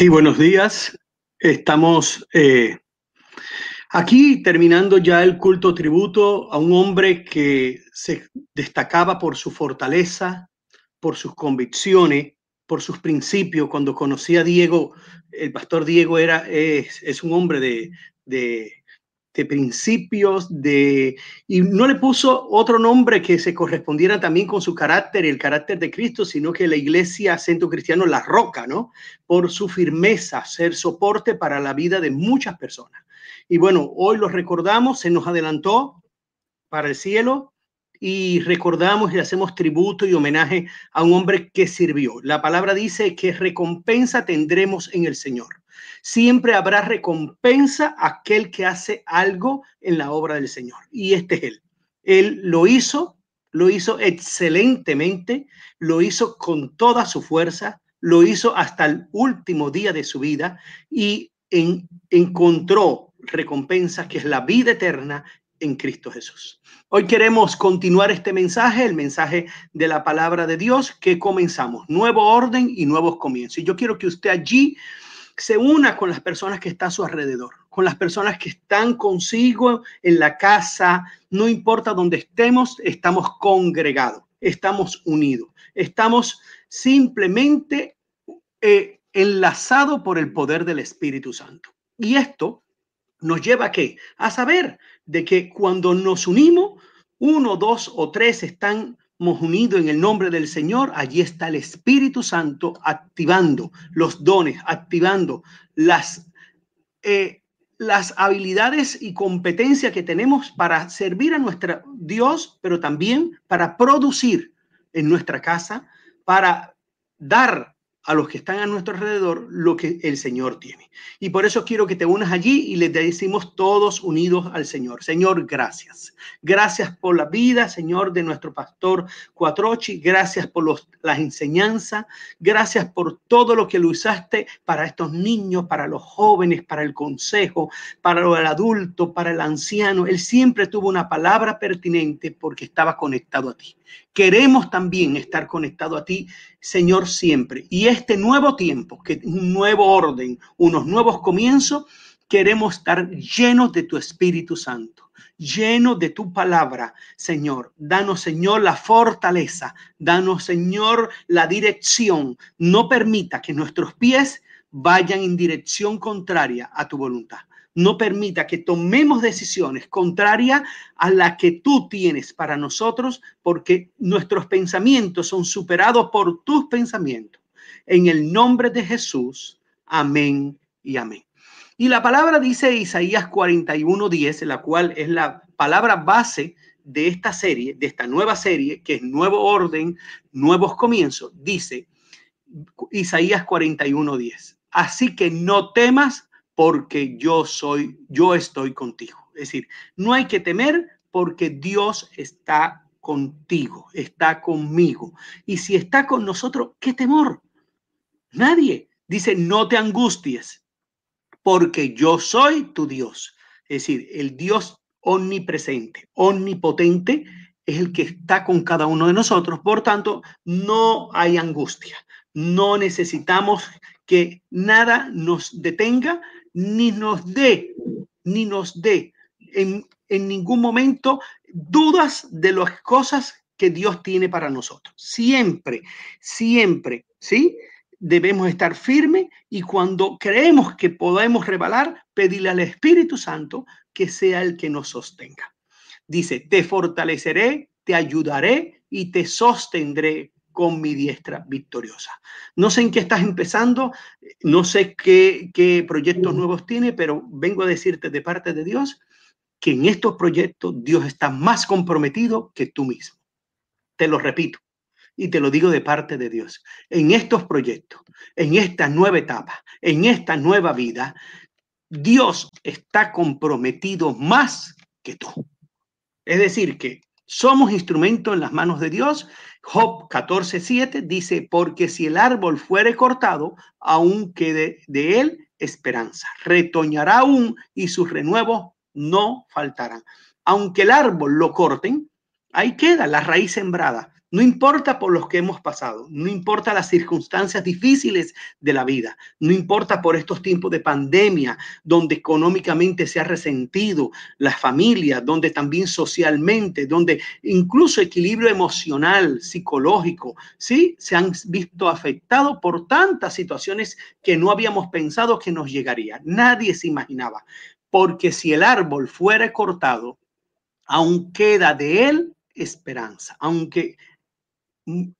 Sí, buenos días. Estamos eh, aquí terminando ya el culto tributo a un hombre que se destacaba por su fortaleza, por sus convicciones, por sus principios. Cuando conocí a Diego, el pastor Diego era, es, es un hombre de, de de principios, de y no le puso otro nombre que se correspondiera también con su carácter y el carácter de Cristo, sino que la iglesia Centro Cristiano la roca, ¿no? Por su firmeza, ser soporte para la vida de muchas personas. Y bueno, hoy lo recordamos, se nos adelantó para el cielo y recordamos y hacemos tributo y homenaje a un hombre que sirvió. La palabra dice que recompensa tendremos en el Señor. Siempre habrá recompensa a aquel que hace algo en la obra del Señor. Y este es Él. Él lo hizo, lo hizo excelentemente, lo hizo con toda su fuerza, lo hizo hasta el último día de su vida y encontró recompensa que es la vida eterna en Cristo Jesús. Hoy queremos continuar este mensaje, el mensaje de la palabra de Dios que comenzamos, nuevo orden y nuevos comienzos. Y yo quiero que usted allí se una con las personas que están a su alrededor, con las personas que están consigo en la casa, no importa dónde estemos, estamos congregados, estamos unidos, estamos simplemente eh, enlazados por el poder del Espíritu Santo. Y esto nos lleva a qué? A saber de que cuando nos unimos, uno, dos o tres están unido en el nombre del Señor, allí está el Espíritu Santo activando los dones, activando las, eh, las habilidades y competencias que tenemos para servir a nuestro Dios, pero también para producir en nuestra casa, para dar a los que están a nuestro alrededor lo que el Señor tiene. Y por eso quiero que te unas allí y les decimos todos unidos al Señor. Señor, gracias. Gracias por la vida, Señor, de nuestro pastor Cuatrochi. Gracias por los, las enseñanzas. Gracias por todo lo que lo usaste para estos niños, para los jóvenes, para el consejo, para el adulto, para el anciano. Él siempre tuvo una palabra pertinente porque estaba conectado a ti. Queremos también estar conectado a ti, Señor, siempre. Y este nuevo tiempo, que un nuevo orden, unos nuevos comienzos, queremos estar llenos de tu Espíritu Santo, llenos de tu palabra, Señor. Danos, Señor, la fortaleza, danos, Señor, la dirección. No permita que nuestros pies vayan en dirección contraria a tu voluntad no permita que tomemos decisiones contrarias a la que tú tienes para nosotros, porque nuestros pensamientos son superados por tus pensamientos. En el nombre de Jesús, amén y amén. Y la palabra dice Isaías 41:10, la cual es la palabra base de esta serie, de esta nueva serie, que es nuevo orden, nuevos comienzos, dice Isaías 41:10. Así que no temas porque yo soy, yo estoy contigo. Es decir, no hay que temer porque Dios está contigo, está conmigo. Y si está con nosotros, ¿qué temor? Nadie. Dice, no te angusties, porque yo soy tu Dios. Es decir, el Dios omnipresente, omnipotente, es el que está con cada uno de nosotros. Por tanto, no hay angustia. No necesitamos que nada nos detenga ni nos dé, ni nos dé en, en ningún momento dudas de las cosas que Dios tiene para nosotros. Siempre, siempre, ¿sí? Debemos estar firmes y cuando creemos que podemos rebalar, pedirle al Espíritu Santo que sea el que nos sostenga. Dice, te fortaleceré, te ayudaré y te sostendré con mi diestra victoriosa. No sé en qué estás empezando, no sé qué, qué proyectos nuevos tiene, pero vengo a decirte de parte de Dios que en estos proyectos Dios está más comprometido que tú mismo. Te lo repito y te lo digo de parte de Dios. En estos proyectos, en esta nueva etapa, en esta nueva vida, Dios está comprometido más que tú. Es decir, que somos instrumentos en las manos de Dios. Job 14:7 dice, porque si el árbol fuere cortado, aún quede de él esperanza. Retoñará aún y sus renuevos no faltarán. Aunque el árbol lo corten, ahí queda la raíz sembrada, No importa por los que hemos pasado, no importa las circunstancias difíciles de la vida, no importa por estos tiempos de pandemia, donde económicamente se ha resentido la familia, donde también socialmente, donde incluso equilibrio emocional, psicológico, sí, se han visto afectados por tantas situaciones que no habíamos pensado que nos llegaría. Nadie se imaginaba, porque si el árbol fuera cortado, aún queda de él esperanza, aunque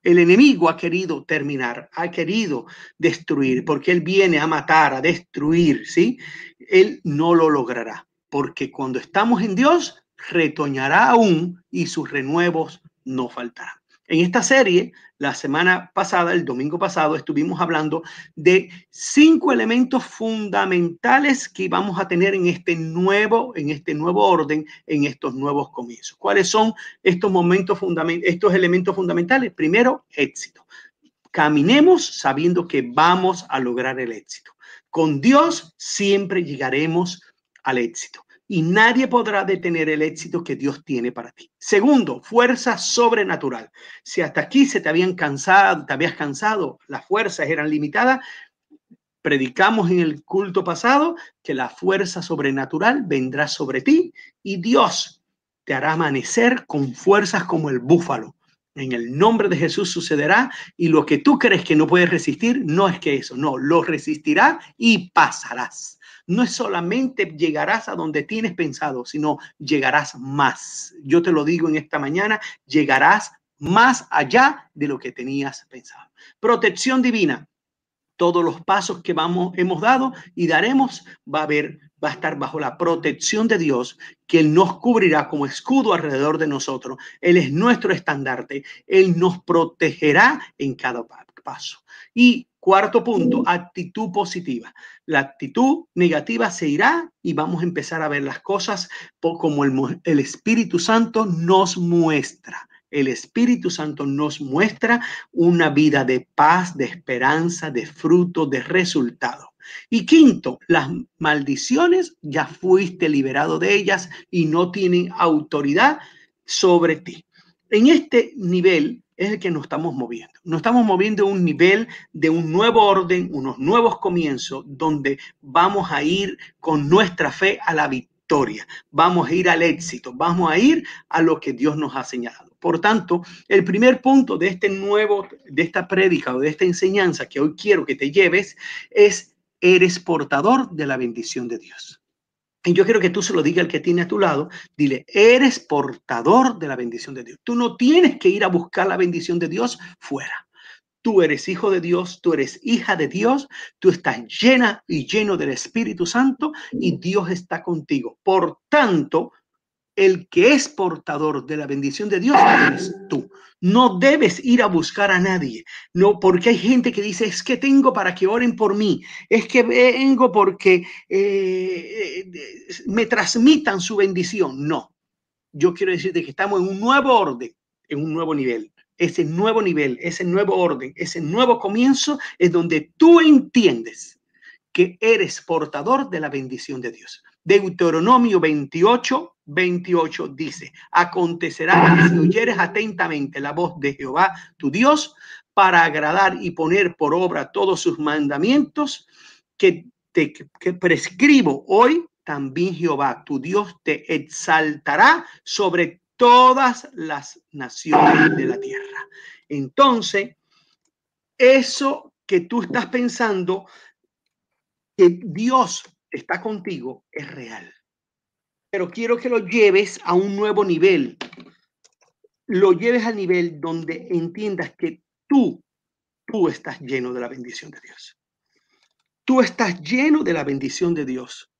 el enemigo ha querido terminar, ha querido destruir, porque él viene a matar, a destruir, ¿sí? Él no lo logrará, porque cuando estamos en Dios, retoñará aún y sus renuevos no faltarán. En esta serie, la semana pasada, el domingo pasado, estuvimos hablando de cinco elementos fundamentales que vamos a tener en este nuevo, en este nuevo orden, en estos nuevos comienzos. ¿Cuáles son estos momentos fundamentales, estos elementos fundamentales? Primero, éxito. Caminemos sabiendo que vamos a lograr el éxito. Con Dios siempre llegaremos al éxito y nadie podrá detener el éxito que Dios tiene para ti. Segundo, fuerza sobrenatural. Si hasta aquí se te habían cansado, te habías cansado, las fuerzas eran limitadas, predicamos en el culto pasado que la fuerza sobrenatural vendrá sobre ti y Dios te hará amanecer con fuerzas como el búfalo. En el nombre de Jesús sucederá y lo que tú crees que no puedes resistir, no es que eso, no, lo resistirá y pasarás no es solamente llegarás a donde tienes pensado, sino llegarás más. Yo te lo digo en esta mañana, llegarás más allá de lo que tenías pensado. Protección divina. Todos los pasos que vamos, hemos dado y daremos va a haber, va a estar bajo la protección de Dios, que Él nos cubrirá como escudo alrededor de nosotros. Él es nuestro estandarte. Él nos protegerá en cada paso. Y Cuarto punto, actitud positiva. La actitud negativa se irá y vamos a empezar a ver las cosas como el, el, Espíritu Santo nos muestra. El Espíritu Santo nos muestra una vida de paz, de esperanza, de fruto, de resultado. Y quinto, las maldiciones ya fuiste liberado de ellas y no tienen autoridad sobre ti. En este nivel es el que nos estamos moviendo. Nos estamos moviendo a un nivel de un nuevo orden, unos nuevos comienzos, donde vamos a ir con nuestra fe a la victoria, vamos a ir al éxito, vamos a ir a lo que Dios nos ha señalado. Por tanto, el primer punto de este nuevo, de esta prédica o de esta enseñanza que hoy quiero que te lleves es, eres portador de la bendición de Dios. Y yo quiero que tú se lo digas al que tiene a tu lado. Dile, eres portador de la bendición de Dios. Tú no tienes que ir a buscar la bendición de Dios fuera. Tú eres hijo de Dios, tú eres hija de Dios, tú estás llena y lleno del Espíritu Santo y Dios está contigo. Por tanto, el que es portador de la bendición de Dios eres tú. No debes ir a buscar a nadie, no, porque hay gente que dice, es que tengo para que oren por mí, es que vengo porque eh, me transmitan su bendición. No, yo quiero decirte que estamos en un nuevo orden, en un nuevo nivel. Ese nuevo nivel, ese nuevo orden, ese nuevo comienzo es donde tú entiendes que eres portador de la bendición de Dios. Deuteronomio 28, 28 dice, acontecerá que si oyeres atentamente la voz de Jehová, tu Dios, para agradar y poner por obra todos sus mandamientos que te que prescribo hoy, también Jehová, tu Dios, te exaltará sobre todas las naciones de la tierra. Entonces, eso que tú estás pensando, que Dios está contigo, es real pero quiero que lo lleves a un nuevo nivel. Lo lleves al nivel donde entiendas que tú, tú estás lleno de la bendición de Dios. Tú estás lleno de la bendición de Dios.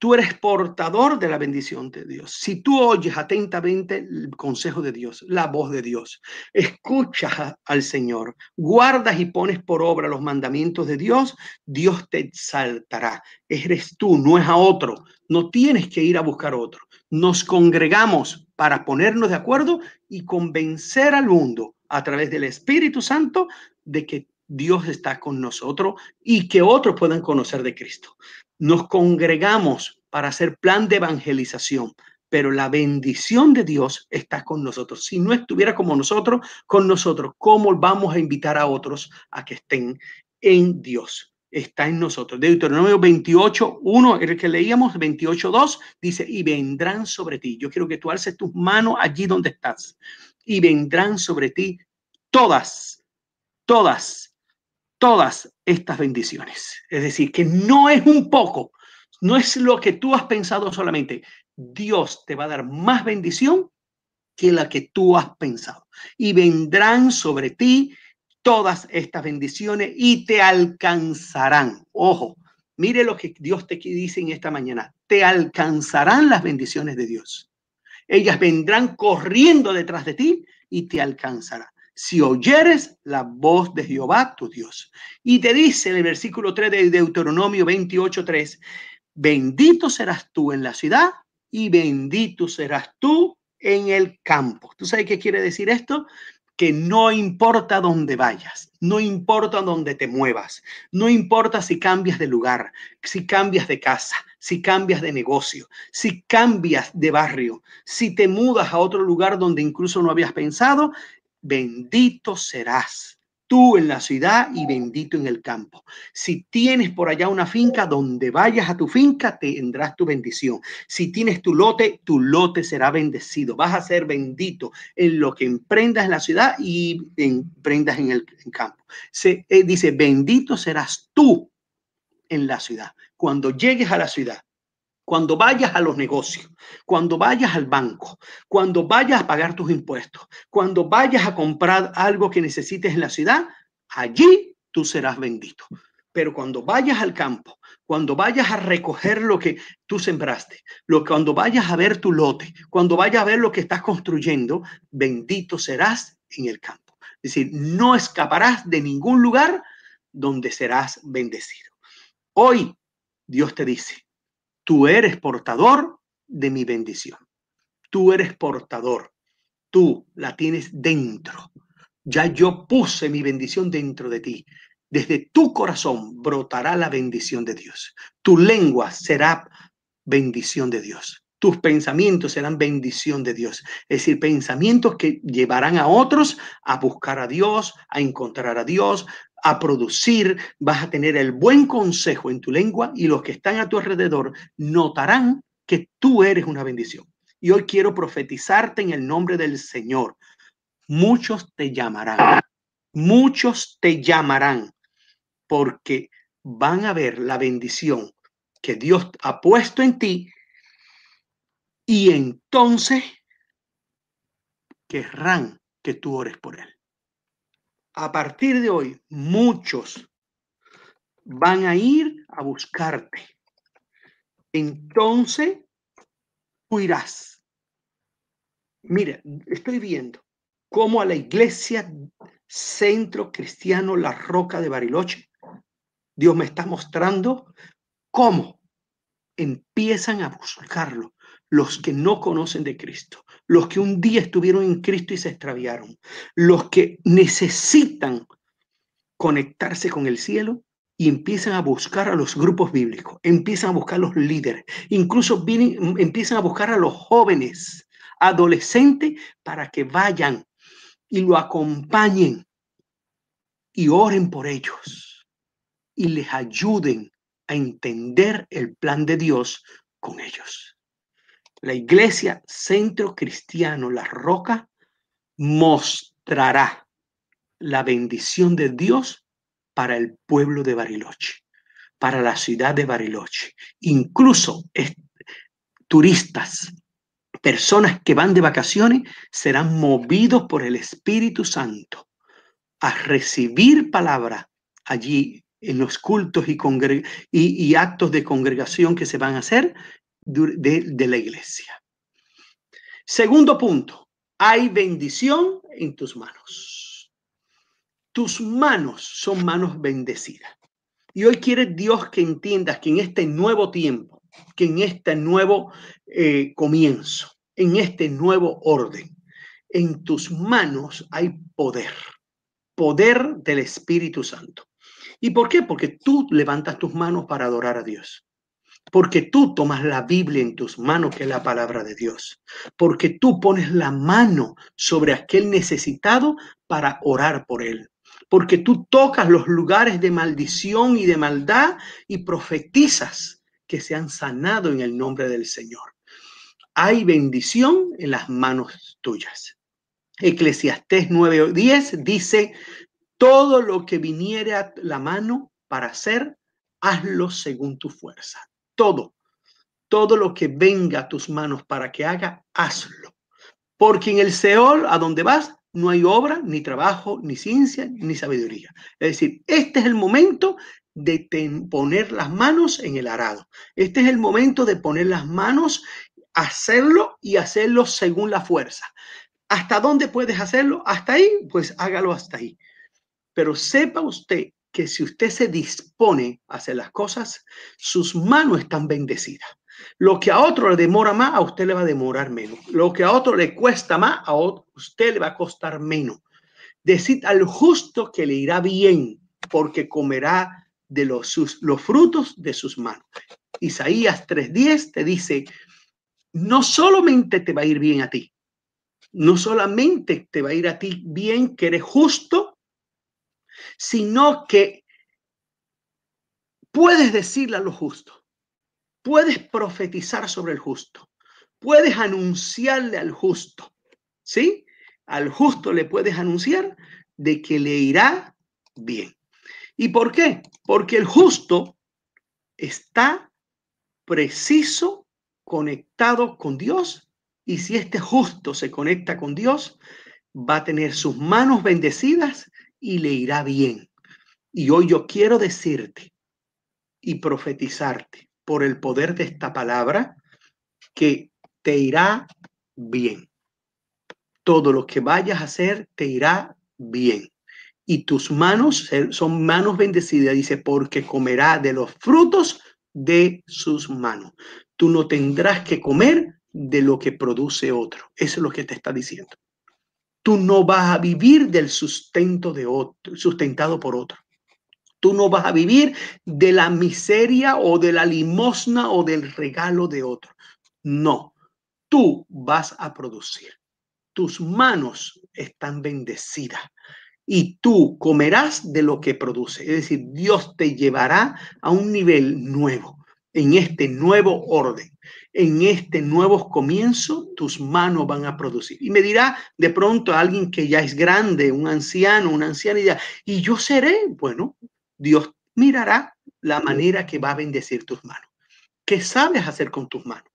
Tú eres portador de la bendición de Dios. Si tú oyes atentamente el consejo de Dios, la voz de Dios, escuchas al Señor, guardas y pones por obra los mandamientos de Dios, Dios te exaltará. Eres tú, no es a otro. No tienes que ir a buscar otro. Nos congregamos para ponernos de acuerdo y convencer al mundo a través del Espíritu Santo de que Dios está con nosotros y que otros puedan conocer de Cristo nos congregamos para hacer plan de evangelización, pero la bendición de Dios está con nosotros. Si no estuviera como nosotros, con nosotros, ¿cómo vamos a invitar a otros a que estén en Dios? Está en nosotros. Deuteronomio 28, 1, el que leíamos, 28, 2, dice, y vendrán sobre ti. Yo quiero que tú alces tus manos allí donde estás. Y vendrán sobre ti todas, todas, todas estas bendiciones. Es decir, que no es un poco, no es lo que tú has pensado solamente. Dios te va a dar más bendición que la que tú has pensado. Y vendrán sobre ti todas estas bendiciones y te alcanzarán. Ojo, mire lo que Dios te dice en esta mañana. Te alcanzarán las bendiciones de Dios. Ellas vendrán corriendo detrás de ti y te alcanzarán. Si oyeres la voz de Jehová, tu Dios. Y te dice en el versículo 3 de Deuteronomio 28, 3, bendito serás tú en la ciudad y bendito serás tú en el campo. ¿Tú sabes qué quiere decir esto? Que no importa dónde vayas, no importa dónde te muevas, no importa si cambias de lugar, si cambias de casa, si cambias de negocio, si cambias de barrio, si te mudas a otro lugar donde incluso no habías pensado, bendito serás tú en la ciudad y bendito en el campo. Si tienes por allá una finca, donde vayas a tu finca, tendrás tu bendición. Si tienes tu lote, tu lote será bendecido. Vas a ser bendito en lo que emprendas en la ciudad y emprendas en el campo. Se eh, dice, bendito serás tú en la ciudad. Cuando llegues a la ciudad, cuando vayas a los negocios, cuando vayas al banco, cuando vayas a pagar tus impuestos, cuando vayas a comprar algo que necesites en la ciudad, allí tú serás bendito. Pero cuando vayas al campo, cuando vayas a recoger lo que tú sembraste, cuando vayas a ver tu lote, cuando vayas a ver lo que estás construyendo, bendito serás en el campo. Es decir, no escaparás de ningún lugar donde serás bendecido. Hoy Dios te dice, Tú eres portador de mi bendición. Tú eres portador. Tú la tienes dentro. Ya yo puse mi bendición dentro de ti. Desde tu corazón brotará la bendición de Dios. Tu lengua será bendición de Dios. Tus pensamientos serán bendición de Dios. Es decir, pensamientos que llevarán a otros a buscar a Dios, a encontrar a Dios, a producir, vas a tener el buen consejo en tu lengua y los que están a tu alrededor notarán que tú eres una bendición. Y hoy quiero profetizarte en el nombre del Señor. Muchos te llamarán, muchos te llamarán porque van a ver la bendición que Dios ha puesto en ti y entonces querrán que tú ores por él a partir de hoy, muchos van a ir a buscarte. Entonces, tú irás. Mira, estoy viendo cómo a la iglesia Centro Cristiano La Roca de Bariloche, Dios me está mostrando cómo empiezan a buscarlo los que no conocen de Cristo, los que un día estuvieron en Cristo y se extraviaron, los que necesitan conectarse con el cielo y empiezan a buscar a los grupos bíblicos, empiezan a buscar a los líderes, incluso vienen, empiezan a buscar a los jóvenes, adolescentes, para que vayan y lo acompañen y oren por ellos y les ayuden a entender el plan de Dios con ellos la iglesia Centro Cristiano La Roca mostrará la bendición de Dios para el pueblo de Bariloche, para la ciudad de Bariloche. Incluso turistas, personas que van de vacaciones, serán movidos por el Espíritu Santo a recibir palabra allí en los cultos y, y, actos de congregación que se van a hacer de, la iglesia. Segundo punto, hay bendición en tus manos. Tus manos son manos bendecidas. Y hoy quiere Dios que entiendas que en este nuevo tiempo, que en este nuevo eh, comienzo, en este nuevo orden, en tus manos hay poder, poder del Espíritu Santo. ¿Y por qué? Porque tú levantas tus manos para adorar a Dios. Porque tú tomas la Biblia en tus manos, que es la palabra de Dios, porque tú pones la mano sobre aquel necesitado para orar por él, porque tú tocas los lugares de maldición y de maldad y profetizas que se han sanado en el nombre del Señor. Hay bendición en las manos tuyas. Eclesiastés 9:10 dice, todo lo que viniere a la mano para hacer, hazlo según tu fuerza todo, todo lo que venga a tus manos para que haga, hazlo. Porque en el Seol, a donde vas, no hay obra, ni trabajo, ni ciencia, ni sabiduría. Es decir, este es el momento de poner las manos en el arado. Este es el momento de poner las manos, hacerlo y hacerlo según la fuerza. ¿Hasta dónde puedes hacerlo? Hasta ahí, pues hágalo hasta ahí. Pero sepa usted que si usted se dispone a hacer las cosas, sus manos están bendecidas. Lo que a otro le demora más, a usted le va a demorar menos. Lo que a otro le cuesta más, a usted le va a costar menos. Decid al justo que le irá bien, porque comerá de los, los frutos de sus manos. Isaías 3:10 te dice, no solamente te va a ir bien a ti, no solamente te va a ir a ti bien que eres justo, sino que puedes decirle a lo justo, puedes profetizar sobre el justo, puedes anunciarle al justo, ¿sí? Al justo le puedes anunciar de que le irá bien. ¿Y por qué? Porque el justo está preciso conectado con Dios y si este justo se conecta con Dios, va a tener sus manos bendecidas y le irá bien. Y hoy yo quiero decirte y profetizarte por el poder de esta palabra que te irá bien. Todo lo que vayas a hacer te irá bien. Y tus manos son manos bendecidas, dice, porque comerá de los frutos de sus manos. Tú no tendrás que comer de lo que produce otro. Eso es lo que te está diciendo tú no vas a vivir del sustento de otro, sustentado por otro. Tú no vas a vivir de la miseria o de la limosna o del regalo de otro. No, tú vas a producir. Tus manos están bendecidas y tú comerás de lo que produce. Es decir, Dios te llevará a un nivel nuevo, en este nuevo orden en este nuevo comienzo tus manos van a producir. Y me dirá de pronto alguien que ya es grande, un anciano, una anciana, y, y yo seré, bueno, Dios mirará la manera que va a bendecir tus manos. ¿Qué sabes hacer con tus manos?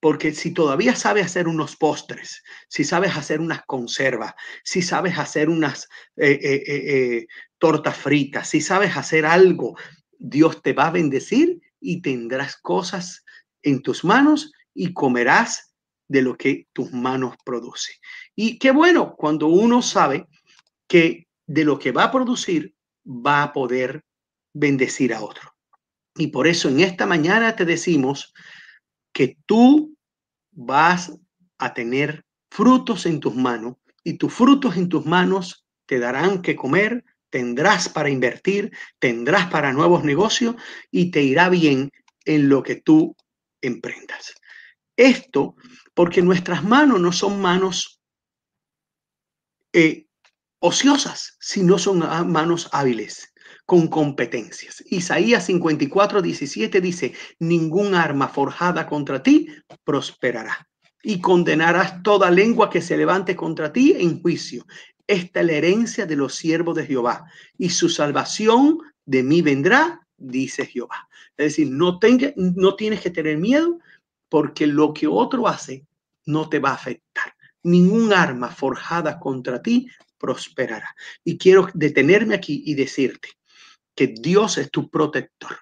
Porque si todavía sabes hacer unos postres, si sabes hacer unas conservas, si sabes hacer unas eh, eh, eh, tortas fritas, si sabes hacer algo, Dios te va a bendecir y tendrás cosas en tus manos y comerás de lo que tus manos producen. Y qué bueno cuando uno sabe que de lo que va a producir va a poder bendecir a otro. Y por eso en esta mañana te decimos que tú vas a tener frutos en tus manos y tus frutos en tus manos te darán que comer, tendrás para invertir, tendrás para nuevos negocios y te irá bien en lo que tú emprendas. Esto porque nuestras manos no son manos eh, ociosas, sino son manos hábiles, con competencias. Isaías 54, 17 dice, ningún arma forjada contra ti prosperará y condenarás toda lengua que se levante contra ti en juicio. Esta es la herencia de los siervos de Jehová y su salvación de mí vendrá dice Jehová. Es decir, no, tenga, no tienes que tener miedo porque lo que otro hace no te va a afectar. Ningún arma forjada contra ti prosperará. Y quiero detenerme aquí y decirte que Dios es tu protector.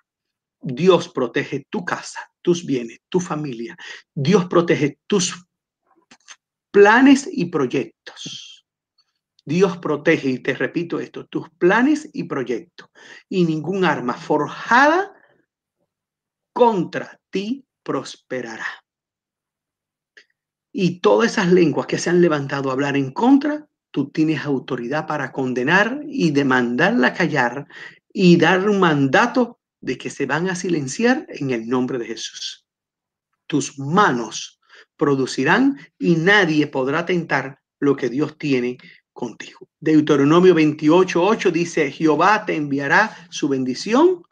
Dios protege tu casa, tus bienes, tu familia. Dios protege tus planes y proyectos. Dios protege, y te repito esto, tus planes y proyectos. Y ningún arma forjada contra ti prosperará. Y todas esas lenguas que se han levantado a hablar en contra, tú tienes autoridad para condenar y demandarla callar y dar un mandato de que se van a silenciar en el nombre de Jesús. Tus manos producirán y nadie podrá tentar lo que Dios tiene contigo. Deuteronomio 28.8 dice, Jehová te enviará su bendición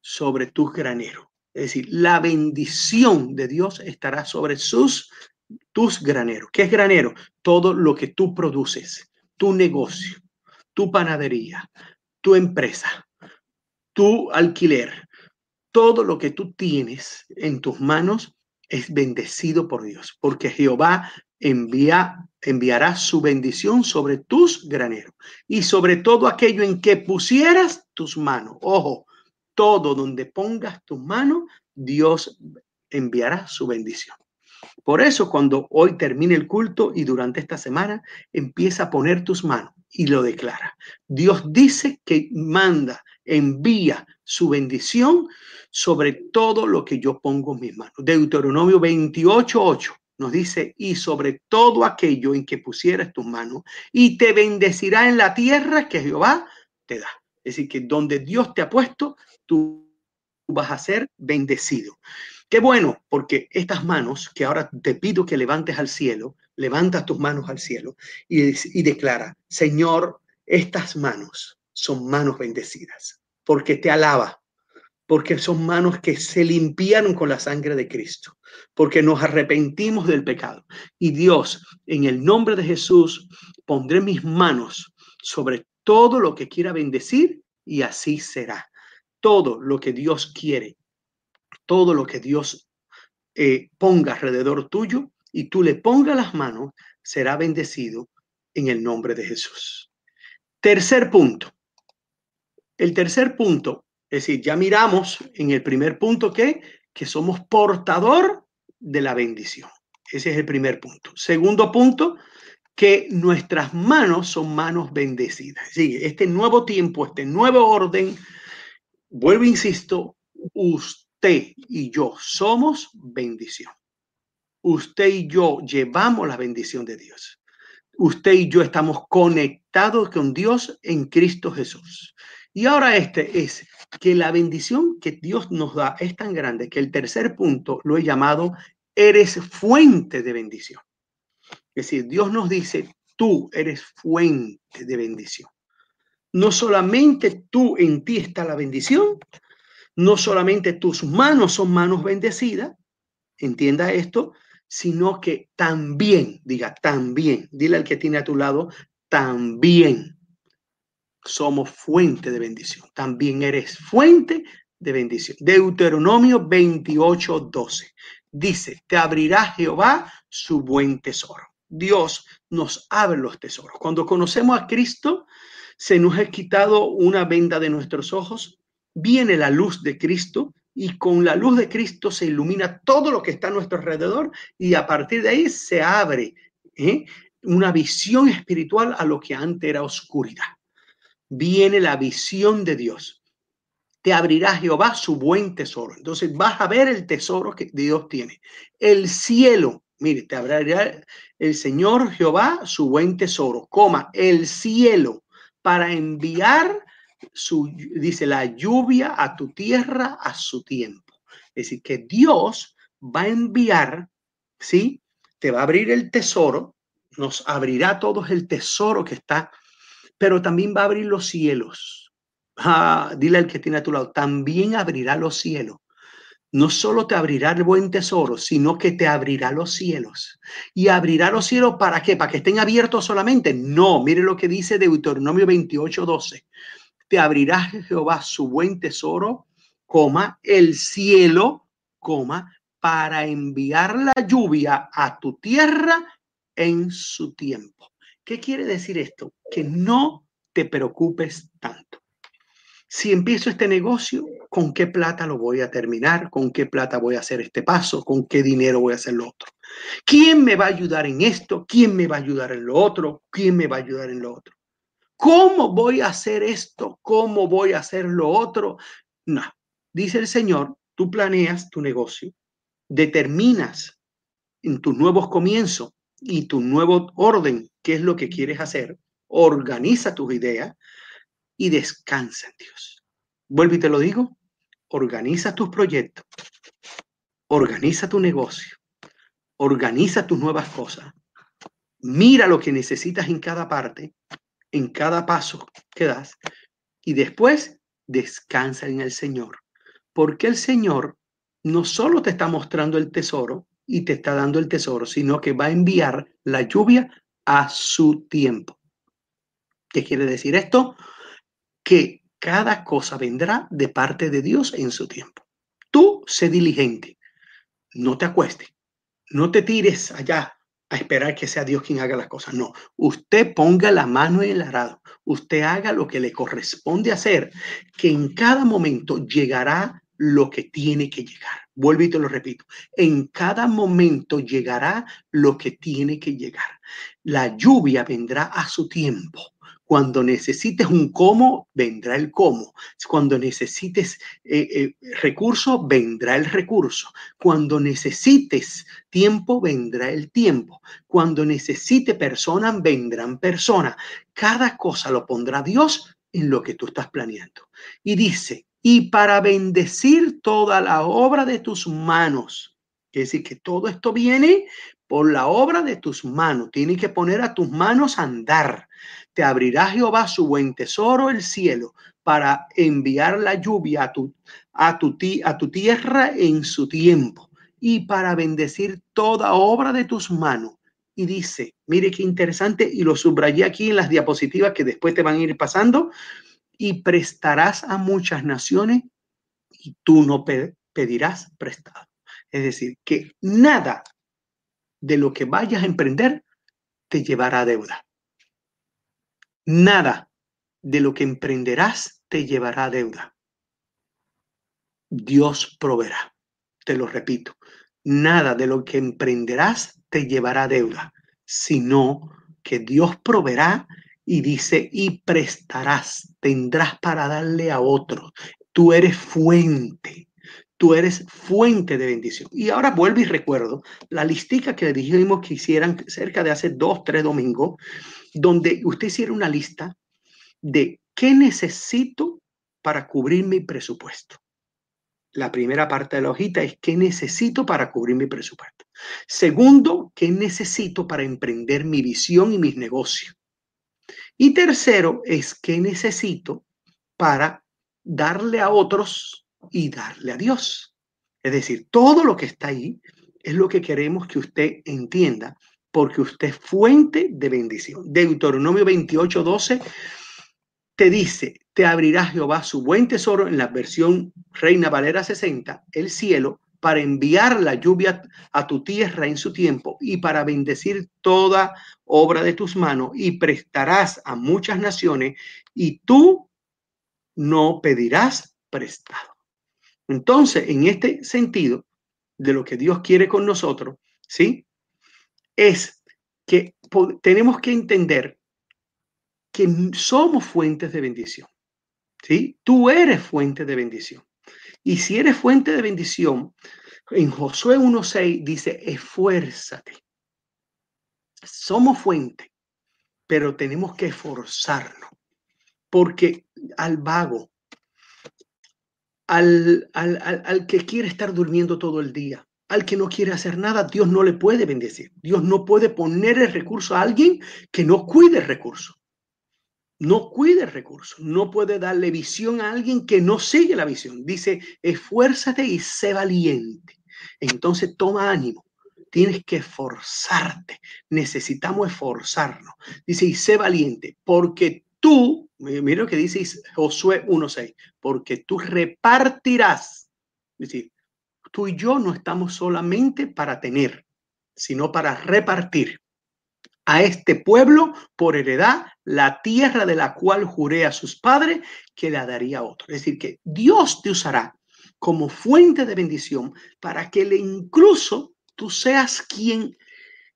sobre tus graneros. Es decir, la bendición de Dios estará sobre sus tus graneros. ¿Qué es granero? Todo lo que tú produces, tu negocio, tu panadería, tu empresa, tu alquiler, todo lo que tú tienes en tus manos es bendecido por Dios, porque Jehová envía, enviará su bendición sobre tus graneros y sobre todo aquello en que pusieras tus manos. Ojo, todo donde pongas tus manos, Dios enviará su bendición. Por eso cuando hoy termine el culto y durante esta semana empieza a poner tus manos y lo declara. Dios dice que manda, envía su bendición sobre todo lo que yo pongo en mis manos. Deuteronomio 28, 8 nos dice, y sobre todo aquello en que pusieras tus manos, y te bendecirá en la tierra que Jehová te da. Es decir, que donde Dios te ha puesto, tú vas a ser bendecido. Qué bueno, porque estas manos que ahora te pido que levantes al cielo, levantas tus manos al cielo y, y declara, Señor, estas manos son manos bendecidas, porque te alaba, porque son manos que se limpiaron con la sangre de Cristo, porque nos arrepentimos del pecado. Y Dios, en el nombre de Jesús, pondré mis manos sobre todo lo que quiera bendecir y así será. Todo lo que Dios quiere todo lo que Dios eh, ponga alrededor tuyo y tú le pongas las manos, será bendecido en el nombre de Jesús. Tercer punto. El tercer punto, es decir, ya miramos en el primer punto que, que somos portador de la bendición. Ese es el primer punto. Segundo punto, que nuestras manos son manos bendecidas. Sí, este nuevo tiempo, este nuevo orden, vuelvo, insisto, usted usted y yo somos bendición. Usted y yo llevamos la bendición de Dios. Usted y yo estamos conectados con Dios en Cristo Jesús. Y ahora este es que la bendición que Dios nos da es tan grande que el tercer punto lo he llamado, eres fuente de bendición. Es decir, Dios nos dice, tú eres fuente de bendición. No solamente tú en ti está la bendición, no solamente tus manos son manos bendecidas, entienda esto, sino que también, diga, también, dile al que tiene a tu lado, también somos fuente de bendición. También eres fuente de bendición. Deuteronomio 28, 12. Dice, te abrirá Jehová su buen tesoro. Dios nos abre los tesoros. Cuando conocemos a Cristo, se nos ha quitado una venda de nuestros ojos, viene la luz de Cristo y con la luz de Cristo se ilumina todo lo que está a nuestro alrededor y a partir de ahí se abre ¿eh? una visión espiritual a lo que antes era oscuridad. Viene la visión de Dios. Te abrirá Jehová su buen tesoro. Entonces vas a ver el tesoro que Dios tiene. El cielo, mire, te abrirá el Señor Jehová su buen tesoro, coma, el cielo para enviar dice, la lluvia a tu tierra a su tiempo. Es decir, que Dios va a enviar, ¿sí? Te va a abrir el tesoro, nos abrirá todos el tesoro que está, pero también va a abrir los cielos. Ah, dile al que tiene a tu lado, también abrirá los cielos. No solo te abrirá el buen tesoro, sino que te abrirá los cielos. ¿Y abrirá los cielos para qué? ¿Para que estén abiertos solamente? No, mire lo que dice Deuteronomio 28, 12 te abrirá Jehová su buen tesoro, coma, el cielo, coma, para enviar la lluvia a tu tierra en su tiempo. ¿Qué quiere decir esto? Que no te preocupes tanto. Si empiezo este negocio, ¿con qué plata lo voy a terminar? ¿Con qué plata voy a hacer este paso? ¿Con qué dinero voy a hacer lo otro? ¿Quién me va a ayudar en esto? ¿Quién me va a ayudar en lo otro? ¿Quién me va a ayudar en lo otro? ¿Cómo voy a hacer esto? ¿Cómo voy a hacer lo otro? No, dice el Señor, tú planeas tu negocio, determinas en tus nuevos comienzos y tu nuevo orden qué es lo que quieres hacer, organiza tus ideas y descansa en Dios. Vuelvo y te lo digo, organiza tus proyectos, organiza tu negocio, organiza tus nuevas cosas, mira lo que necesitas en cada parte, en cada paso que das, y después descansa en el Señor, porque el Señor no solo te está mostrando el tesoro y te está dando el tesoro, sino que va a enviar la lluvia a su tiempo. ¿Qué quiere decir esto? Que cada cosa vendrá de parte de Dios en su tiempo. Tú sé diligente, no te acuestes, no te tires allá a esperar que sea Dios quien haga las cosas. No, usted ponga la mano en el arado, usted haga lo que le corresponde hacer, que en cada momento llegará lo que tiene que llegar. Vuelvo y te lo repito, en cada momento llegará lo que tiene que llegar. La lluvia vendrá a su tiempo. Cuando necesites un cómo, vendrá el cómo. Cuando necesites eh, eh, recurso, vendrá el recurso. Cuando necesites tiempo, vendrá el tiempo. Cuando necesite personas, vendrán personas. Cada cosa lo pondrá Dios en lo que tú estás planeando. Y dice, y para bendecir toda la obra de tus manos. Es decir, que todo esto viene por la obra de tus manos. Tienes que poner a tus manos a andar te abrirá Jehová su buen tesoro, el cielo, para enviar la lluvia a tu, a tu, a tu tierra en su tiempo y para bendecir toda obra de tus manos. Y dice, mire qué interesante, y lo subrayé aquí en las diapositivas que después te van a ir pasando, y prestarás a muchas naciones y tú no pedirás prestado. Es decir, que nada de lo que vayas a emprender te llevará a deuda. Nada de lo que emprenderás te llevará a deuda. Dios proveerá. Te lo repito. Nada de lo que emprenderás te llevará a deuda, sino que Dios proveerá y dice, y prestarás, tendrás para darle a otro. Tú eres fuente, tú eres fuente de bendición. Y ahora vuelvo y recuerdo la listica que dijimos que hicieran cerca de hace dos, tres domingos, donde usted hiciera una lista de qué necesito para cubrir mi presupuesto. La primera parte de la hojita es qué necesito para cubrir mi presupuesto. Segundo, qué necesito para emprender mi visión y mis negocios. Y tercero es qué necesito para darle a otros y darle a Dios. Es decir, todo lo que está ahí es lo que queremos que usted entienda porque usted es fuente de bendición. Deuteronomio 28, 12 te dice, te abrirá Jehová su buen tesoro en la versión Reina Valera 60, el cielo, para enviar la lluvia a tu tierra en su tiempo y para bendecir toda obra de tus manos y prestarás a muchas naciones y tú no pedirás prestado. Entonces, en este sentido de lo que Dios quiere con nosotros, ¿sí? es que tenemos que entender que somos fuentes de bendición. ¿sí? Tú eres fuente de bendición. Y si eres fuente de bendición, en Josué 1.6 dice, esfuérzate. Somos fuente, pero tenemos que esforzarnos. Porque al vago, al, al, al, que quiere estar durmiendo todo el día, al que no quiere hacer nada, Dios no le puede bendecir. Dios no puede poner el recurso a alguien que no cuide el recurso. No cuide el recurso. No puede darle visión a alguien que no sigue la visión. Dice, esfuérzate y sé valiente. Entonces toma ánimo. Tienes que esforzarte. Necesitamos esforzarnos. Dice, y sé valiente, porque tú, mira lo que dice Josué 1.6, porque tú repartirás. Es decir, tú y yo no estamos solamente para tener, sino para repartir a este pueblo por heredad la tierra de la cual juré a sus padres que la daría a otro. Es decir, que Dios te usará como fuente de bendición para que le incluso tú seas quien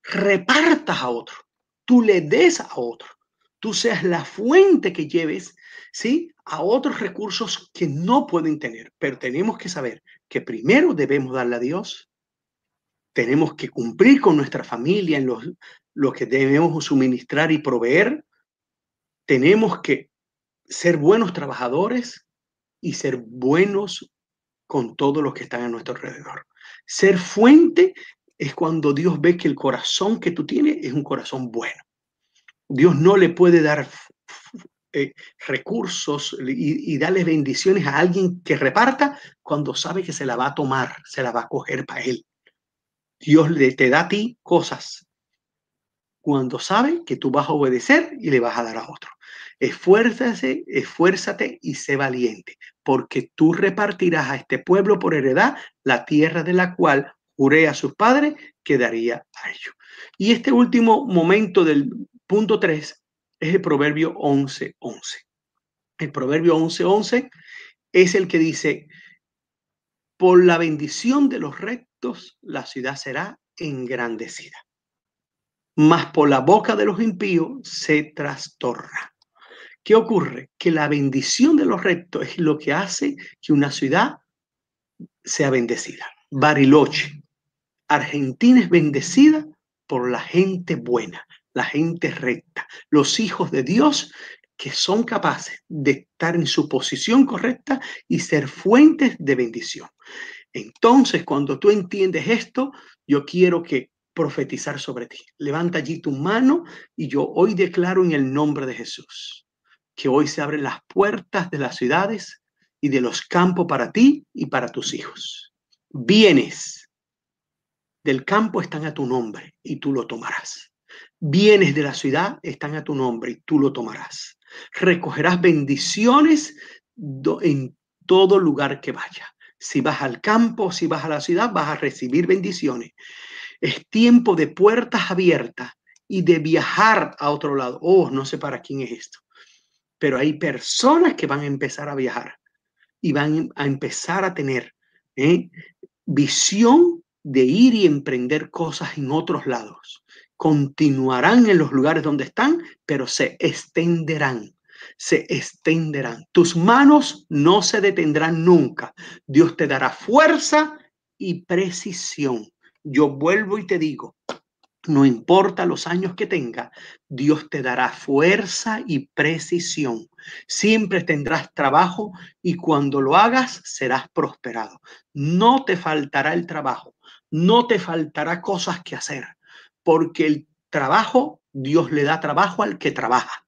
repartas a otro, tú le des a otro, tú seas la fuente que lleves, ¿sí? A otros recursos que no pueden tener. Pero tenemos que saber que primero debemos darle a Dios, tenemos que cumplir con nuestra familia en los, lo que debemos suministrar y proveer, tenemos que ser buenos trabajadores y ser buenos con todos los que están a nuestro alrededor. Ser fuente es cuando Dios ve que el corazón que tú tienes es un corazón bueno. Dios no le puede dar eh, recursos y, darle bendiciones a alguien que reparta cuando sabe que se la va a tomar, se la va a coger para él. Dios le, te da a ti cosas cuando sabe que tú vas a obedecer y le vas a dar a otro. Esfuérzase, esfuérzate y sé valiente, porque tú repartirás a este pueblo por heredad la tierra de la cual juré a sus padres que daría a ellos. Y este último momento del punto 3 es el proverbio 11.11. 11. El proverbio 11.11 11 es el que dice, por la bendición de los rectos la ciudad será engrandecida, mas por la boca de los impíos se trastorna. ¿Qué ocurre? Que la bendición de los rectos es lo que hace que una ciudad sea bendecida. Bariloche, Argentina es bendecida por la gente buena, la gente recta, los hijos de Dios que son capaces de estar en su posición correcta y ser fuentes de bendición. Entonces, cuando tú entiendes esto, yo quiero que profetizar sobre ti. Levanta allí tu mano y yo hoy declaro en el nombre de Jesús que hoy se abren las puertas de las ciudades y de los campos para ti y para tus hijos. Bienes del campo están a tu nombre y tú lo tomarás. Bienes de la ciudad están a tu nombre y tú lo tomarás. Recogerás bendiciones en todo lugar que vaya. Si vas al campo, si vas a la ciudad, vas a recibir bendiciones. Es tiempo de puertas abiertas y de viajar a otro lado. Oh, no sé para quién es esto pero hay personas que van a empezar a viajar y van a empezar a tener ¿eh? visión de ir y emprender cosas en otros lados. Continuarán en los lugares donde están, pero se extenderán, se extenderán. Tus manos no se detendrán nunca. Dios te dará fuerza y precisión. Yo vuelvo y te digo, no importa los años que tenga, Dios te dará fuerza y precisión. Siempre tendrás trabajo y cuando lo hagas serás prosperado. No te faltará el trabajo, no te faltará cosas que hacer, porque el trabajo, Dios le da trabajo al que trabaja.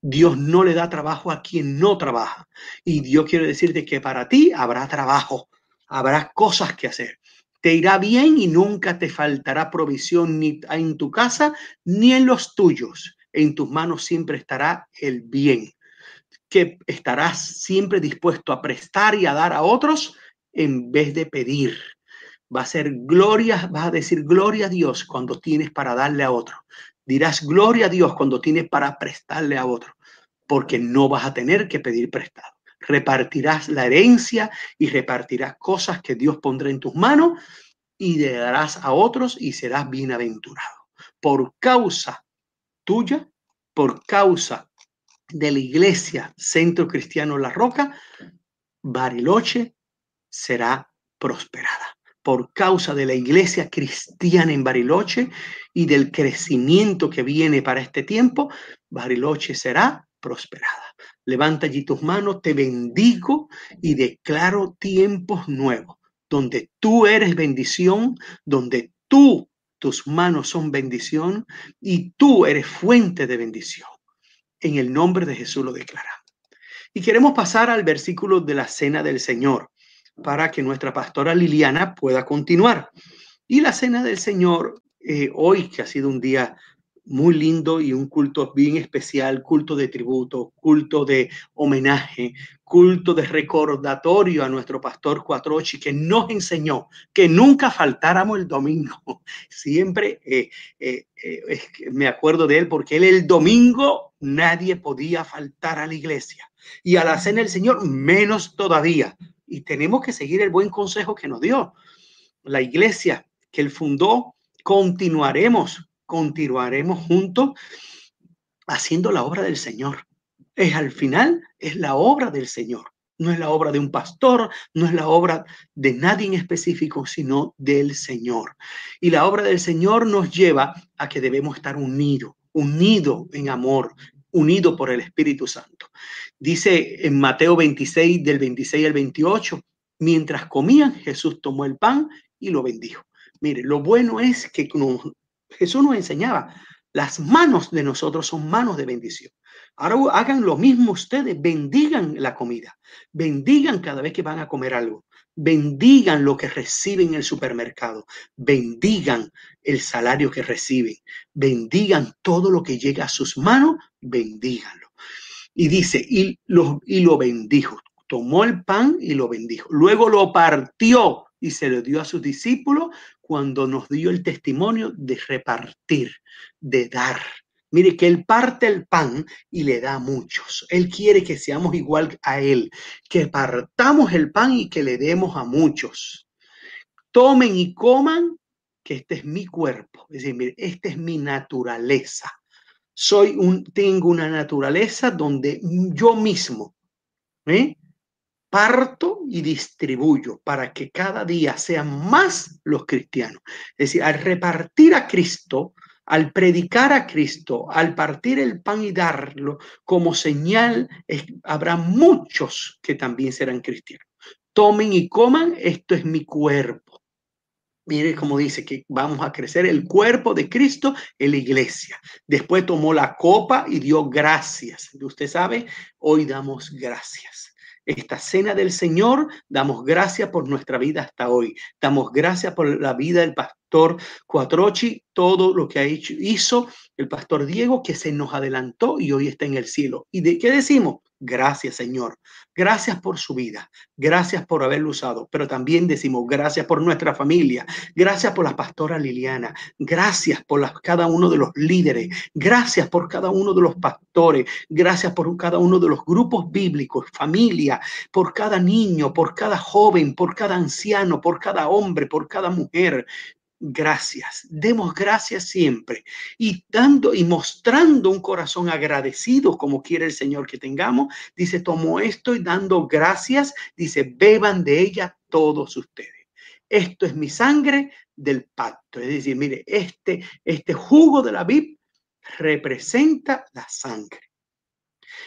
Dios no le da trabajo a quien no trabaja. Y Dios quiere decirte que para ti habrá trabajo, habrá cosas que hacer te irá bien y nunca te faltará provisión ni en tu casa ni en los tuyos. En tus manos siempre estará el bien, que estarás siempre dispuesto a prestar y a dar a otros en vez de pedir. Va a ser gloria, vas a decir gloria a Dios cuando tienes para darle a otro. Dirás gloria a Dios cuando tienes para prestarle a otro, porque no vas a tener que pedir prestado repartirás la herencia y repartirás cosas que Dios pondrá en tus manos y le darás a otros y serás bienaventurado. Por causa tuya, por causa de la iglesia Centro Cristiano La Roca, Bariloche será prosperada. Por causa de la iglesia cristiana en Bariloche y del crecimiento que viene para este tiempo, Bariloche será prosperada. Levanta allí tus manos, te bendigo y declaro tiempos nuevos, donde tú eres bendición, donde tú, tus manos son bendición y tú eres fuente de bendición. En el nombre de Jesús lo declaramos. Y queremos pasar al versículo de la cena del Señor para que nuestra pastora Liliana pueda continuar. Y la cena del Señor, eh, hoy que ha sido un día muy lindo y un culto bien especial, culto de tributo, culto de homenaje, culto de recordatorio a nuestro pastor Cuatrochi, que nos enseñó que nunca faltáramos el domingo. Siempre eh, eh, eh, me acuerdo de él porque él el domingo nadie podía faltar a la iglesia y a la cena del Señor menos todavía. Y tenemos que seguir el buen consejo que nos dio. La iglesia que él fundó, continuaremos continuaremos juntos haciendo la obra del Señor. Es al final, es la obra del Señor. No es la obra de un pastor, no es la obra de nadie en específico, sino del Señor. Y la obra del Señor nos lleva a que debemos estar unidos, unidos en amor, unidos por el Espíritu Santo. Dice en Mateo 26, del 26 al 28, Mientras comían, Jesús tomó el pan y lo bendijo. Mire, lo bueno es que Jesús nos enseñaba, las manos de nosotros son manos de bendición. Ahora hagan lo mismo ustedes, bendigan la comida, bendigan cada vez que van a comer algo, bendigan lo que reciben en el supermercado, bendigan el salario que reciben, bendigan todo lo que llega a sus manos, bendíganlo. Y dice, y lo, y lo bendijo, tomó el pan y lo bendijo, luego lo partió y se lo dio a sus discípulos cuando nos dio el testimonio de repartir, de dar. Mire que Él parte el pan y le da a muchos. Él quiere que seamos igual a Él, que partamos el pan y que le demos a muchos. Tomen y coman, que este es mi cuerpo. Es decir, mire, esta es mi naturaleza. Soy un, tengo una naturaleza donde yo mismo ¿eh? Parto y distribuyo para que cada día sean más los cristianos. Es decir, al repartir a Cristo, al predicar a Cristo, al partir el pan y darlo como señal, habrá muchos que también serán cristianos. Tomen y coman, esto es mi cuerpo. Mire cómo dice que vamos a crecer el cuerpo de Cristo en la iglesia. Después tomó la copa y dio gracias. Usted sabe, hoy damos gracias esta cena del Señor, damos gracias por nuestra vida hasta hoy. Damos gracias por la vida del pastor Cuatrochi, todo lo que ha hecho, hizo el pastor Diego, que se nos adelantó y hoy está en el cielo. ¿Y de qué decimos? Gracias, Señor. Gracias por su vida. Gracias por haberlo usado. Pero también decimos gracias por nuestra familia. Gracias por la pastora Liliana. Gracias por cada uno de los líderes. Gracias por cada uno de los pastores. Gracias por cada uno de los grupos bíblicos, familia, por cada niño, por cada joven, por cada anciano, por cada hombre, por cada mujer, gracias. Demos gracias siempre y dando y mostrando un corazón agradecido como quiere el Señor que tengamos. Dice, tomo esto y dando gracias, dice, beban de ella todos ustedes. Esto es mi sangre del pacto. Es decir, mire, este, este jugo de la vid representa la sangre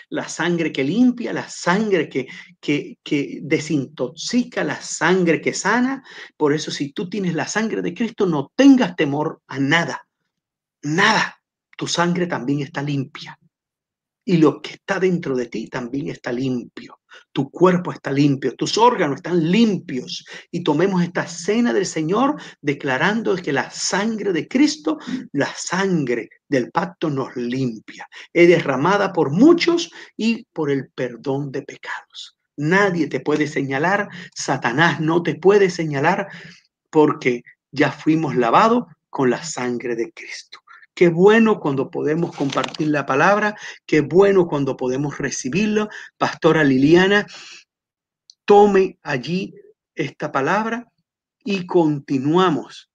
la sangre que limpia, la sangre que, que, que desintoxica, la sangre que sana. Por eso si tú tienes la sangre de Cristo, no tengas temor a nada, nada. Tu sangre también está limpia y lo que está dentro de ti también está limpio. Tu cuerpo está limpio, tus órganos están limpios. Y tomemos esta cena del Señor declarando que la sangre de Cristo, la sangre del pacto nos limpia. Es derramada por muchos y por el perdón de pecados. Nadie te puede señalar, Satanás no te puede señalar porque ya fuimos lavados con la sangre de Cristo. Qué bueno cuando podemos compartir la palabra, qué bueno cuando podemos recibirlo. Pastora Liliana, tome allí esta palabra y continuamos.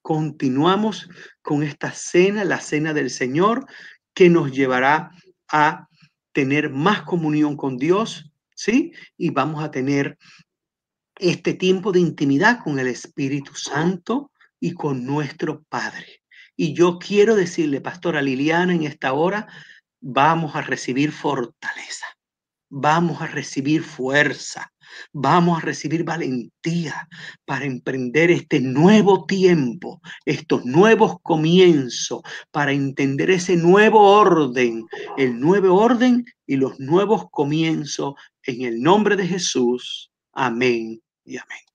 Continuamos con esta cena, la cena del Señor, que nos llevará a tener más comunión con Dios, ¿sí? Y vamos a tener este tiempo de intimidad con el Espíritu Santo y con nuestro Padre. Y yo quiero decirle, pastora Liliana, en esta hora, vamos a recibir fortaleza, vamos a recibir fuerza, vamos a recibir valentía para emprender este nuevo tiempo, estos nuevos comienzos, para entender ese nuevo orden, el nuevo orden y los nuevos comienzos en el nombre de Jesús. Amén y amén.